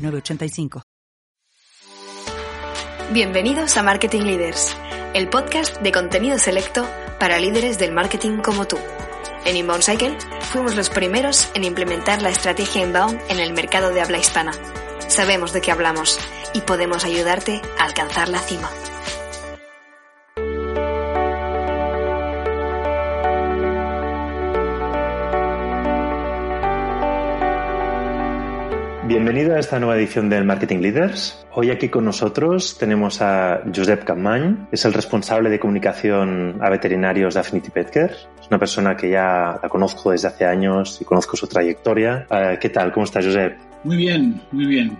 906985. Bienvenidos a Marketing Leaders, el podcast de contenido selecto para líderes del marketing como tú. En Inbound Cycle fuimos los primeros en implementar la estrategia Inbound en el mercado de habla hispana. Sabemos de qué hablamos y podemos ayudarte a alcanzar la cima. Bienvenido a esta nueva edición del Marketing Leaders. Hoy aquí con nosotros tenemos a Josep Campmany, es el responsable de comunicación a veterinarios de Affinity Petcare. Es una persona que ya la conozco desde hace años y conozco su trayectoria. Eh, ¿Qué tal? ¿Cómo estás, Josep? Muy bien, muy bien.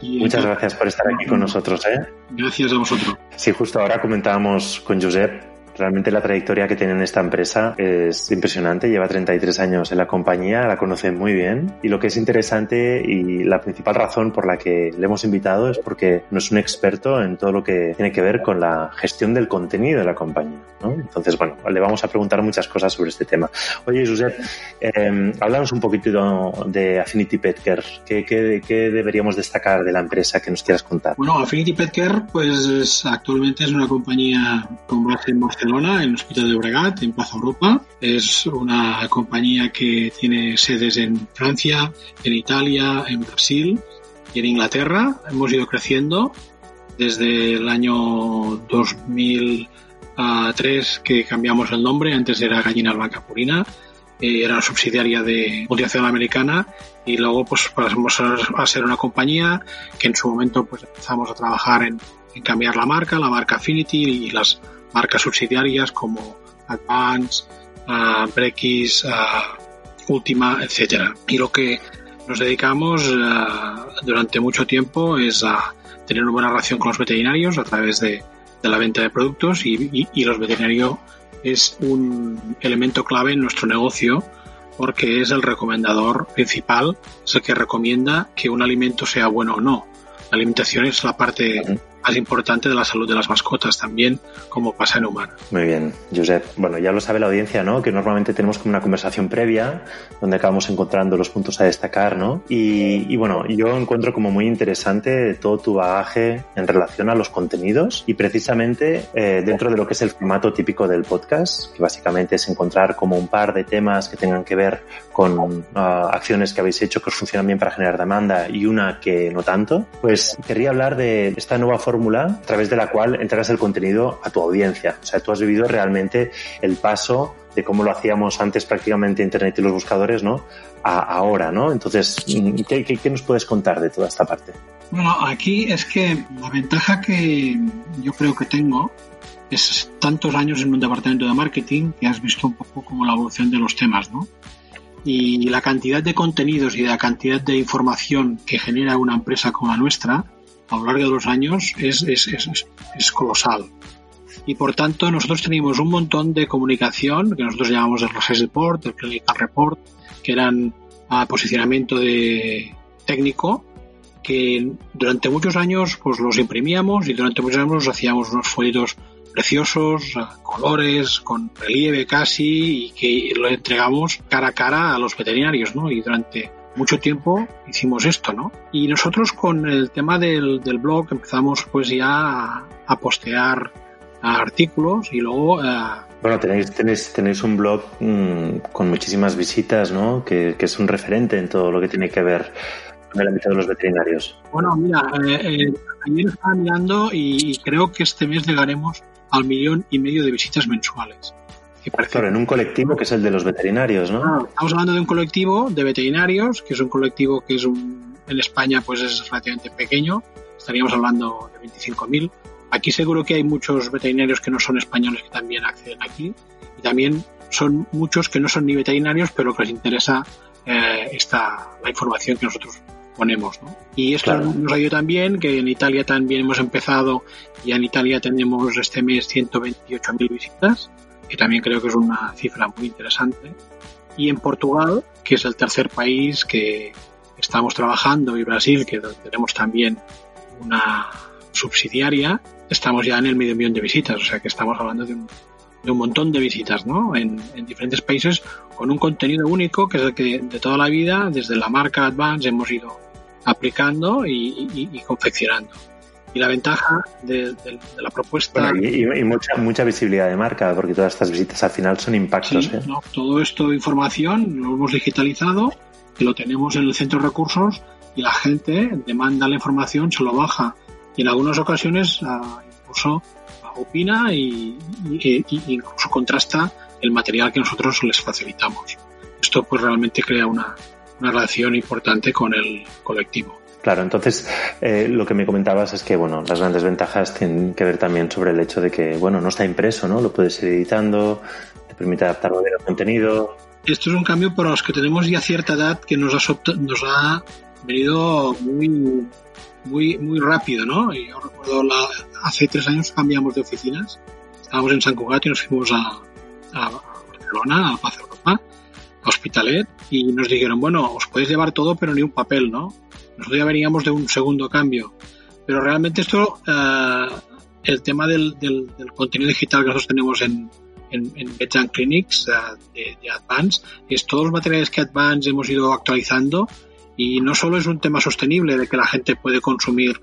Muchas gracias por estar aquí con nosotros. ¿eh? Gracias a vosotros. Sí, justo ahora comentábamos con Josep Realmente la trayectoria que tiene en esta empresa es impresionante. Lleva 33 años en la compañía, la conoce muy bien. Y lo que es interesante y la principal razón por la que le hemos invitado es porque no es un experto en todo lo que tiene que ver con la gestión del contenido de la compañía. ¿no? Entonces, bueno, le vamos a preguntar muchas cosas sobre este tema. Oye, Josep, eh, háblanos un poquito de Affinity Petcare. ¿Qué, qué, qué deberíamos destacar de la empresa que nos quieras contar? Bueno, Affinity Petcare, pues actualmente es una compañía con base en Barcelona Barcelona, en el Hospital de Obregat, en Plaza Europa. Es una compañía que tiene sedes en Francia, en Italia, en Brasil y en Inglaterra. Hemos ido creciendo desde el año 2003 que cambiamos el nombre. Antes era Gallina Blanca Purina. Eh, era subsidiaria de multinacional americana y luego pues pasamos a ser una compañía que en su momento pues empezamos a trabajar en, en cambiar la marca, la marca Affinity y las marcas subsidiarias como Advance, uh, uh, Ultima, etcétera. Y lo que nos dedicamos uh, durante mucho tiempo es a tener una buena relación con los veterinarios a través de, la venta de productos y, y, y, los veterinarios es un elemento clave en nuestro negocio porque es el recomendador principal, es el que recomienda que un alimento sea bueno o no. La alimentación es la parte más importante de la salud de las mascotas también, como pasa en humanos. Muy bien, Josep. Bueno, ya lo sabe la audiencia, ¿no? Que normalmente tenemos como una conversación previa donde acabamos encontrando los puntos a destacar, ¿no? Y, y bueno, yo encuentro como muy interesante todo tu bagaje en relación a los contenidos y precisamente eh, dentro de lo que es el formato típico del podcast, que básicamente es encontrar como un par de temas que tengan que ver con uh, acciones que habéis hecho que os funcionan bien para generar demanda y una que no tanto, pues querría hablar de esta nueva forma fórmula a través de la cual entregas el contenido a tu audiencia. O sea, tú has vivido realmente el paso de cómo lo hacíamos antes prácticamente Internet y los buscadores, ¿no? A ahora, ¿no? Entonces, ¿qué, qué, qué nos puedes contar de toda esta parte? Bueno, aquí es que la ventaja que yo creo que tengo es tantos años en un departamento de marketing que has visto un poco como la evolución de los temas, ¿no? Y la cantidad de contenidos y la cantidad de información que genera una empresa como la nuestra a lo largo de los años es, es, es, es colosal. Y por tanto, nosotros teníamos un montón de comunicación que nosotros llamamos el Research Report, el Clinical Report, que eran a posicionamiento de técnico, que durante muchos años pues los imprimíamos y durante muchos años hacíamos unos folletos preciosos, colores, con relieve casi, y que lo entregamos cara a cara a los veterinarios, ¿no? Y durante mucho tiempo hicimos esto, ¿no? Y nosotros con el tema del, del blog empezamos pues ya a, a postear artículos y luego... Eh, bueno, tenéis, tenéis, tenéis un blog mmm, con muchísimas visitas, ¿no? Que, que, es un referente en todo lo que tiene que ver con el ámbito de los veterinarios. Bueno, mira, eh, eh, ayer estaba mirando y creo que este mes llegaremos al millón y medio de visitas mensuales. Claro, en un colectivo que es el de los veterinarios, ¿no? Claro, estamos hablando de un colectivo de veterinarios, que es un colectivo que es un, en España pues es relativamente pequeño, estaríamos hablando de 25.000. Aquí seguro que hay muchos veterinarios que no son españoles que también acceden aquí y también son muchos que no son ni veterinarios pero que les interesa eh, esta, la información que nosotros ponemos. ¿no? Y esto nos ayuda también que en Italia también hemos empezado y en Italia tenemos este mes 128.000 visitas, que también creo que es una cifra muy interesante. Y en Portugal, que es el tercer país que estamos trabajando, y Brasil, que tenemos también una subsidiaria, estamos ya en el medio millón de visitas, o sea que estamos hablando de un, montón de visitas, ¿no? En, en, diferentes países con un contenido único que es el que de toda la vida, desde la marca Advance, hemos ido aplicando y confeccionando. Y la ventaja de, de, de la propuesta. Bueno, y, y, mucha, mucha visibilidad de marca, porque todas estas visitas al final son impactos. Sí, ¿eh? no, todo esto de información lo hemos digitalizado, y lo tenemos en el centro de recursos y la gente demanda la información, se lo baja y en algunas ocasiones uh, incluso opina y, y, y, incluso contrasta el material que nosotros les facilitamos. Esto pues realmente crea una, una relación importante con el colectivo. Claro, entonces eh, lo que me comentabas es que bueno, las grandes ventajas tienen que ver también sobre el hecho de que bueno, no está impreso, ¿no? Lo puedes ir editando, te permite adaptarlo al contenido. Esto es un cambio para los que tenemos ya cierta edad que nos ha, venido muy muy muy rápido, ¿no? Yo recuerdo hace tres años cambiamos de oficinas, estábamos en San Cugat y nos fuimos a, a Barcelona, a Paz Europa, a Hospitalet, y nos dijeron, bueno, os podéis llevar todo, pero ni un papel, ¿no? Nosotros ya veníamos de un segundo cambio. Pero realmente esto, eh, el tema del, del, contenido digital que nosotros tenemos en, en, en Beds Clinics uh, de, de, Advance, es todos los materiales que Advance hemos ido actualizando y no solo es un tema sostenible de que la gente puede consumir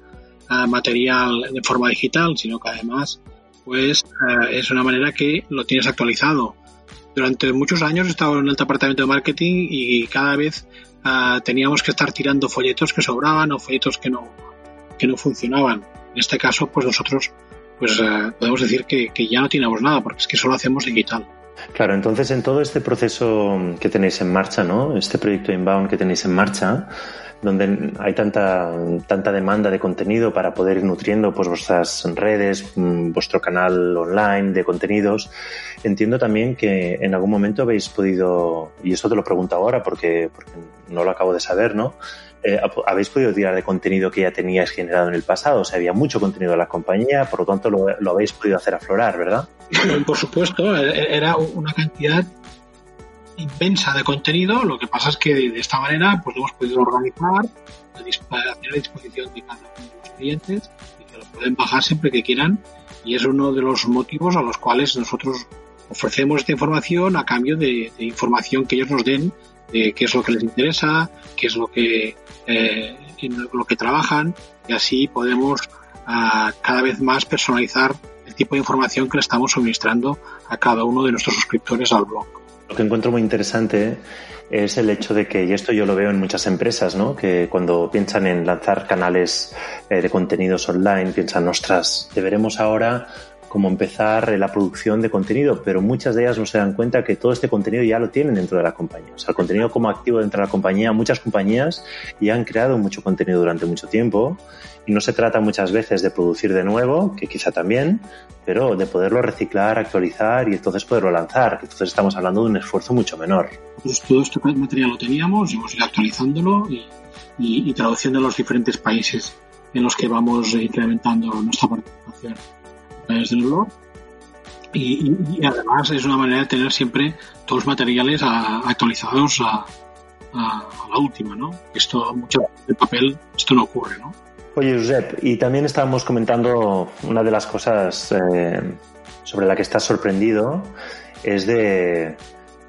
uh, material de forma digital, sino que además pues uh, es una manera que lo tienes actualizado. Durante muchos años he estado en el departamento de marketing y cada vez uh, teníamos que estar tirando folletos que sobraban o folletos que no, que no funcionaban. En este caso, pues nosotros pues uh, podemos decir que, ya no tenemos nada, porque es que solo hacemos digital. Claro, entonces en todo este proceso que tenéis en marcha, ¿no? Este proyecto Inbound que tenéis en marcha, donde hay tanta, tanta demanda de contenido para poder ir nutriendo pues vuestras redes, mm, vuestro canal online de contenidos. Entiendo también que en algún momento habéis podido, y esto te lo pregunto ahora porque, porque no lo acabo de saber, ¿no? Eh, habéis podido tirar de contenido que ya teníais generado en el pasado. O sea, había mucho contenido de la compañía, por lo tanto lo, habéis podido hacer aflorar, ¿verdad? Por supuesto, era una cantidad inmensa de contenido. Lo que pasa es que de esta manera pues hemos podido organizar, hacer a disposición de cada uno de los clientes y que lo pueden bajar siempre que quieran. Y es uno de los motivos a los cuales nosotros ofrecemos esta información a cambio de, de información que ellos nos den de qué es lo que les interesa, qué es lo que eh, en lo que trabajan y así podemos uh, cada vez más personalizar el tipo de información que le estamos suministrando a cada uno de nuestros suscriptores al blog. Lo que encuentro muy interesante es el hecho de que, y esto yo lo veo en muchas empresas, ¿no? que cuando piensan en lanzar canales eh, de contenidos online, piensan, ostras, deberemos ahora como empezar la producción de contenido, pero muchas de ellas no se dan cuenta que todo este contenido ya lo tienen dentro de la compañía. O sea, el contenido como activo dentro de la compañía, muchas compañías ya han creado mucho contenido durante mucho tiempo y no se trata muchas veces de producir de nuevo, que quizá también, pero de poderlo reciclar, actualizar y entonces poderlo lanzar, entonces estamos hablando de un esfuerzo mucho menor. Pues todo este material lo teníamos, hemos ido actualizándolo y, y, y traduciendo a los diferentes países en los que vamos incrementando nuestra participación del blog. Y, además es una manera de tener siempre todos los materiales actualizados a, la última, ¿no? Esto, mucho de papel, esto no ocurre, ¿no? Oye, Josep, y también estábamos comentando una de las cosas eh, sobre la que estás sorprendido, es de,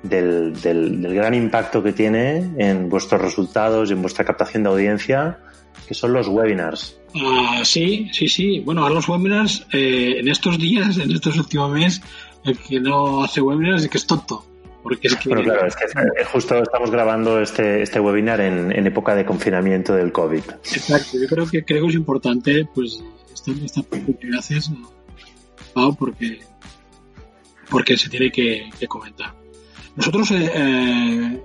del, gran impacto que tiene en vuestros resultados y en vuestra captación de audiencia, que son los webinars. Uh, sí, sí, sí. Bueno, a los webinars, eh, en estos días, en estos últimos meses, el que no hace webinars es que es tonto. Porque es que... Bueno, claro, es que justo estamos grabando este, este webinar en, en, época de confinamiento del COVID. Exacto, yo creo que creo que es importante pues esta, esta que haces, Pau, porque, porque se tiene que, que comentar. Nosotros eh, eh,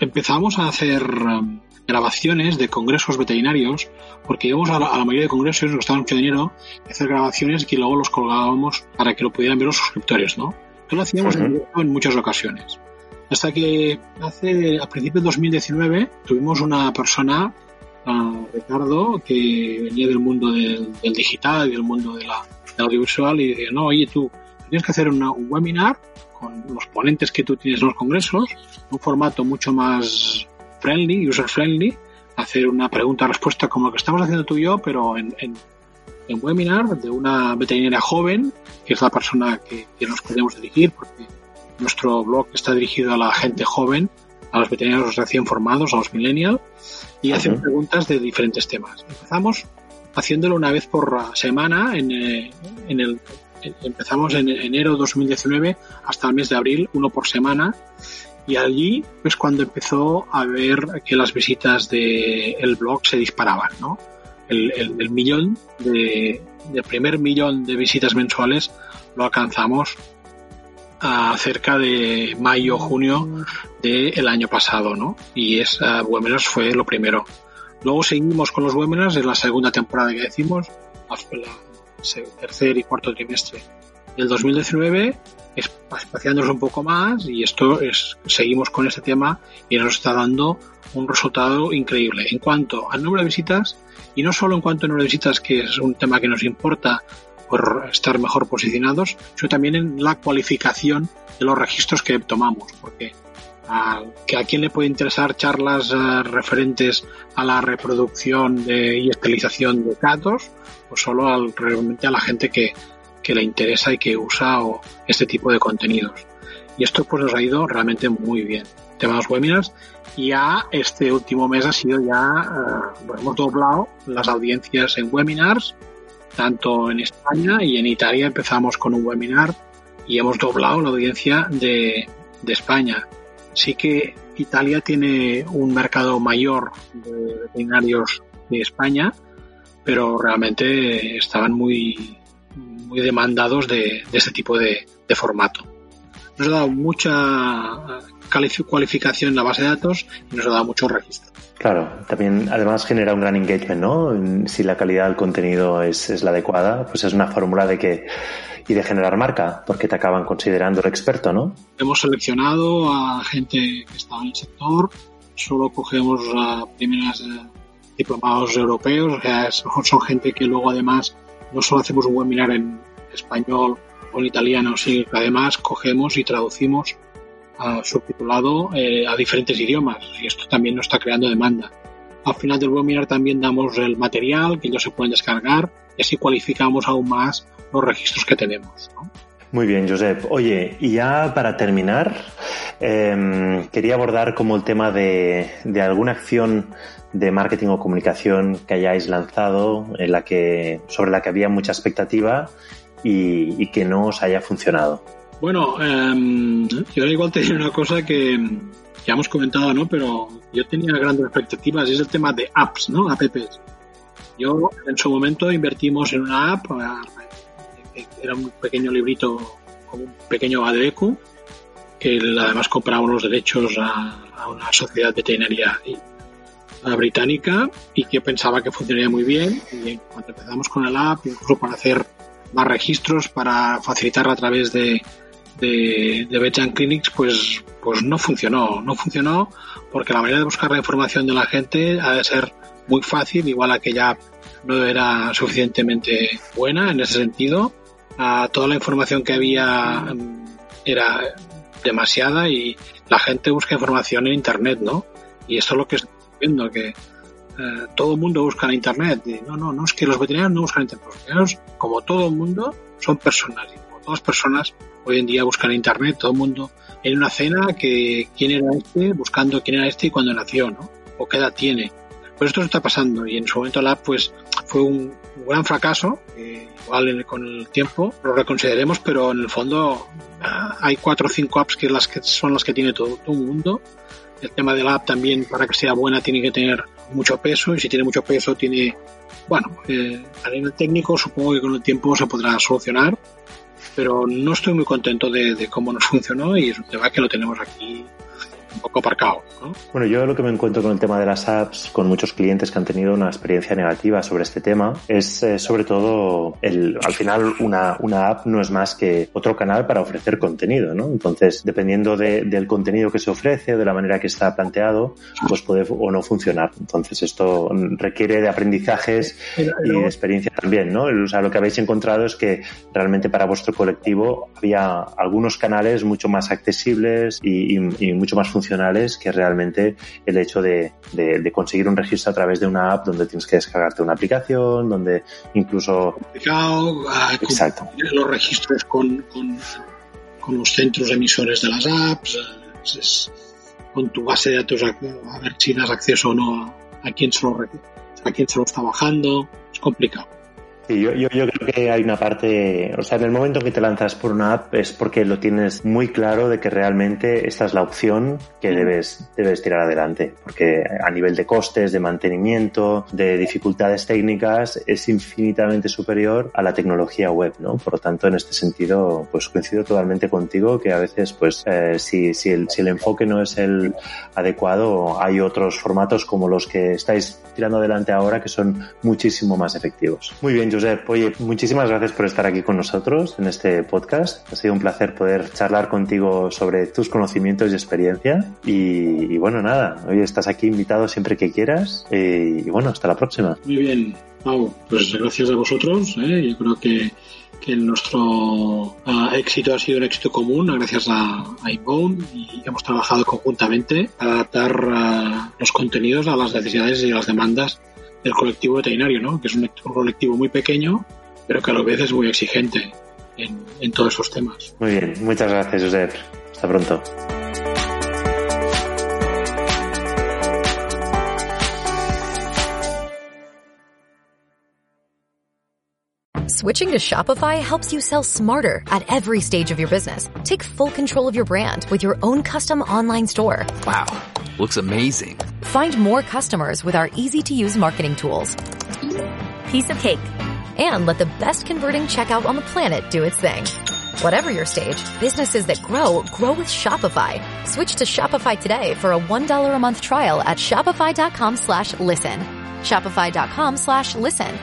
empezamos a hacer um, grabaciones de congresos veterinarios, porque íbamos a la, a la mayoría de congresos, nos costaba mucho dinero, hacer grabaciones que luego los colgábamos para que lo pudieran ver los suscriptores, ¿no? Esto lo hacíamos uh -huh. en, en muchas ocasiones. Hasta que hace, a principios de 2019, tuvimos una persona a Ricardo, que venía del mundo del, digital y del mundo de la, audiovisual, y decía, no, oye tú, tienes que hacer un webinar con los ponentes que tú tienes en los congresos, un formato mucho más friendly, user friendly, hacer una pregunta-respuesta como lo que estamos haciendo tú y yo, pero en, en, webinar de una veterinaria joven, que es la persona que, que nos podemos dirigir, porque nuestro blog está dirigido a la gente joven, a los veterinarios recién formados, a los millennials, y hacen preguntas de diferentes temas. Empezamos haciéndolo una vez por semana en, eh, en el empezamos en enero 2019 hasta el mes de abril, uno por semana, y allí es cuando empezó a ver que las visitas del el blog se disparaban, ¿no? El, millón de, el primer millón de visitas mensuales lo alcanzamos a cerca de mayo junio del año pasado, ¿no? Y es uh, webinars fue lo primero. Luego seguimos con los webinars en la segunda temporada que decimos, el tercer y cuarto trimestre del 2019, espaciándonos un poco más y esto es, seguimos con este tema y nos está dando un resultado increíble. En cuanto al número de visitas, y no solo en cuanto al número de visitas, que es un tema que nos importa por estar mejor posicionados, sino también en la cualificación de los registros que tomamos, porque a, que a quién le puede interesar charlas eh, referentes a la reproducción de, y estilización de gatos, pues solo al, realmente a la gente que, que le interesa y que usa este tipo de contenidos. Y esto pues nos ha ido realmente muy bien. Tema de los webinars. Ya este último mes ha sido ya, eh, hemos doblado las audiencias en webinars, tanto en España y en Italia empezamos con un webinar y hemos doblado la audiencia de, de España. Sí que Italia tiene un mercado mayor de veterinarios de España, pero realmente estaban muy, muy demandados de, de este tipo de, de, formato. Nos ha dado mucha cualificación en la base de datos y nos ha dado mucho registro. Claro, también además genera un gran engagement, ¿no? Si la calidad del contenido es, es la adecuada, pues es una fórmula de que y de generar marca, porque te acaban considerando el experto, ¿no? Hemos seleccionado a gente que estaba en el sector, solo cogemos a primeras eh, diplomados europeos, o sea, son gente que luego además no solo hacemos un webinar en español o en italiano, sino que además cogemos y traducimos a subtitulado eh, a diferentes idiomas y esto también nos está creando demanda. Al final del webinar también damos el material que ellos se pueden descargar y así cualificamos aún más los registros que tenemos. Muy bien, Josep. Oye, y ya para terminar, em, quería abordar como el tema de, de, alguna acción de marketing o comunicación que hayáis lanzado en la que, sobre la que había mucha expectativa y, que no os haya funcionado. Bueno, eh, yo igual tenía una cosa que ya hemos comentado, ¿no? Pero yo tenía grandes expectativas y es el tema de apps, ¿no? Apps. Yo en su momento invertimos en una app era un pequeño librito un pequeño ADECU que además compramos los derechos a, una sociedad veterinaria británica y que pensaba que funcionaría muy bien. Y cuando empezamos con el app incluso para hacer más registros para facilitarla a través de de, de Clinics pues pues no funcionó. No funcionó porque la manera de buscar la información de la gente ha de ser muy fácil igual aquella app no era suficientemente buena en ese sentido. Toda la información que había mm, era demasiada y la gente busca información en internet, ¿no? Y eso es lo que viendo, que eh, todo el mundo busca en internet. no, no, no es que los veterinarios no buscan internet. Los veterinarios, como todo el mundo, son personas. Y como todas las personas, hoy en día buscan en internet, todo el mundo en una cena que quién era este, buscando quién era este y cuándo nació, ¿no? O qué edad tiene. Pues esto está pasando y en su momento la app pues fue un, gran fracaso, igual con el tiempo lo reconsideremos, pero en el fondo ah, hay cuatro o cinco apps que, las que son las que tiene todo el mundo. El tema de la app también para que sea buena tiene que tener mucho peso y si tiene mucho peso tiene, bueno, eh, a nivel técnico supongo que con el tiempo se podrá solucionar, pero no estoy muy contento de, de cómo nos funcionó y es un tema que lo tenemos aquí un poco aparcado. Bueno, yo lo que me encuentro con el tema de las apps, con muchos clientes que han tenido una experiencia negativa sobre este tema, es eh, sobre todo el, al final una, una app no es más que otro canal para ofrecer contenido, ¿no? Entonces, dependiendo de, del contenido que se ofrece o de la manera que está planteado, pues puede o no funcionar. Entonces, esto requiere de aprendizajes y de experiencia también, ¿no? O sea, lo que habéis encontrado es que realmente para vuestro colectivo había algunos canales mucho más accesibles y, y, y mucho más funcionales que realmente el hecho de, de, de, conseguir un registro a través de una app donde tienes que descargarte una aplicación, donde incluso... Complicado, Exacto. Los registros con, con, con, los centros emisores de las apps, es, con tu base de datos a, ver si das acceso o no a, a quién se lo, a quién se lo está bajando, es complicado. Sí, yo, yo, yo, creo que hay una parte, o sea, en el momento que te lanzas por una app es porque lo tienes muy claro de que realmente esta es la opción que debes, debes tirar adelante, porque a nivel de costes, de mantenimiento, de dificultades técnicas, es infinitamente superior a la tecnología web, ¿no? Por lo tanto, en este sentido, pues coincido totalmente contigo que a veces, pues, eh, si, si, el, si el enfoque no es el adecuado, hay otros formatos como los que estáis tirando adelante ahora que son muchísimo más efectivos. Muy bien, Josep, oye, muchísimas gracias por estar aquí con nosotros en este podcast. Ha sido un placer poder charlar contigo sobre tus conocimientos y experiencia. Y, y bueno, nada, hoy estás aquí invitado siempre que quieras. Y, y bueno, hasta la próxima. Muy bien, Pau, pues gracias a vosotros. ¿eh? Yo creo que que nuestro uh, éxito ha sido un éxito común gracias a, a Inbound y hemos trabajado conjuntamente para adaptar uh, los contenidos a las necesidades y las demandas del colectivo veterinario, ¿no? que es un, un colectivo muy pequeño, pero que a la vez es muy exigente en, en todos esos temas. Muy bien, muchas gracias, Josep. Hasta pronto. Switching to Shopify helps you sell smarter at every stage of your business. Take full control of your brand with your own custom online store. Wow, looks amazing. Find more customers with our easy to use marketing tools. Piece of cake. And let the best converting checkout on the planet do its thing. Whatever your stage, businesses that grow, grow with Shopify. Switch to Shopify today for a $1 a month trial at shopify.com slash listen. Shopify.com slash listen.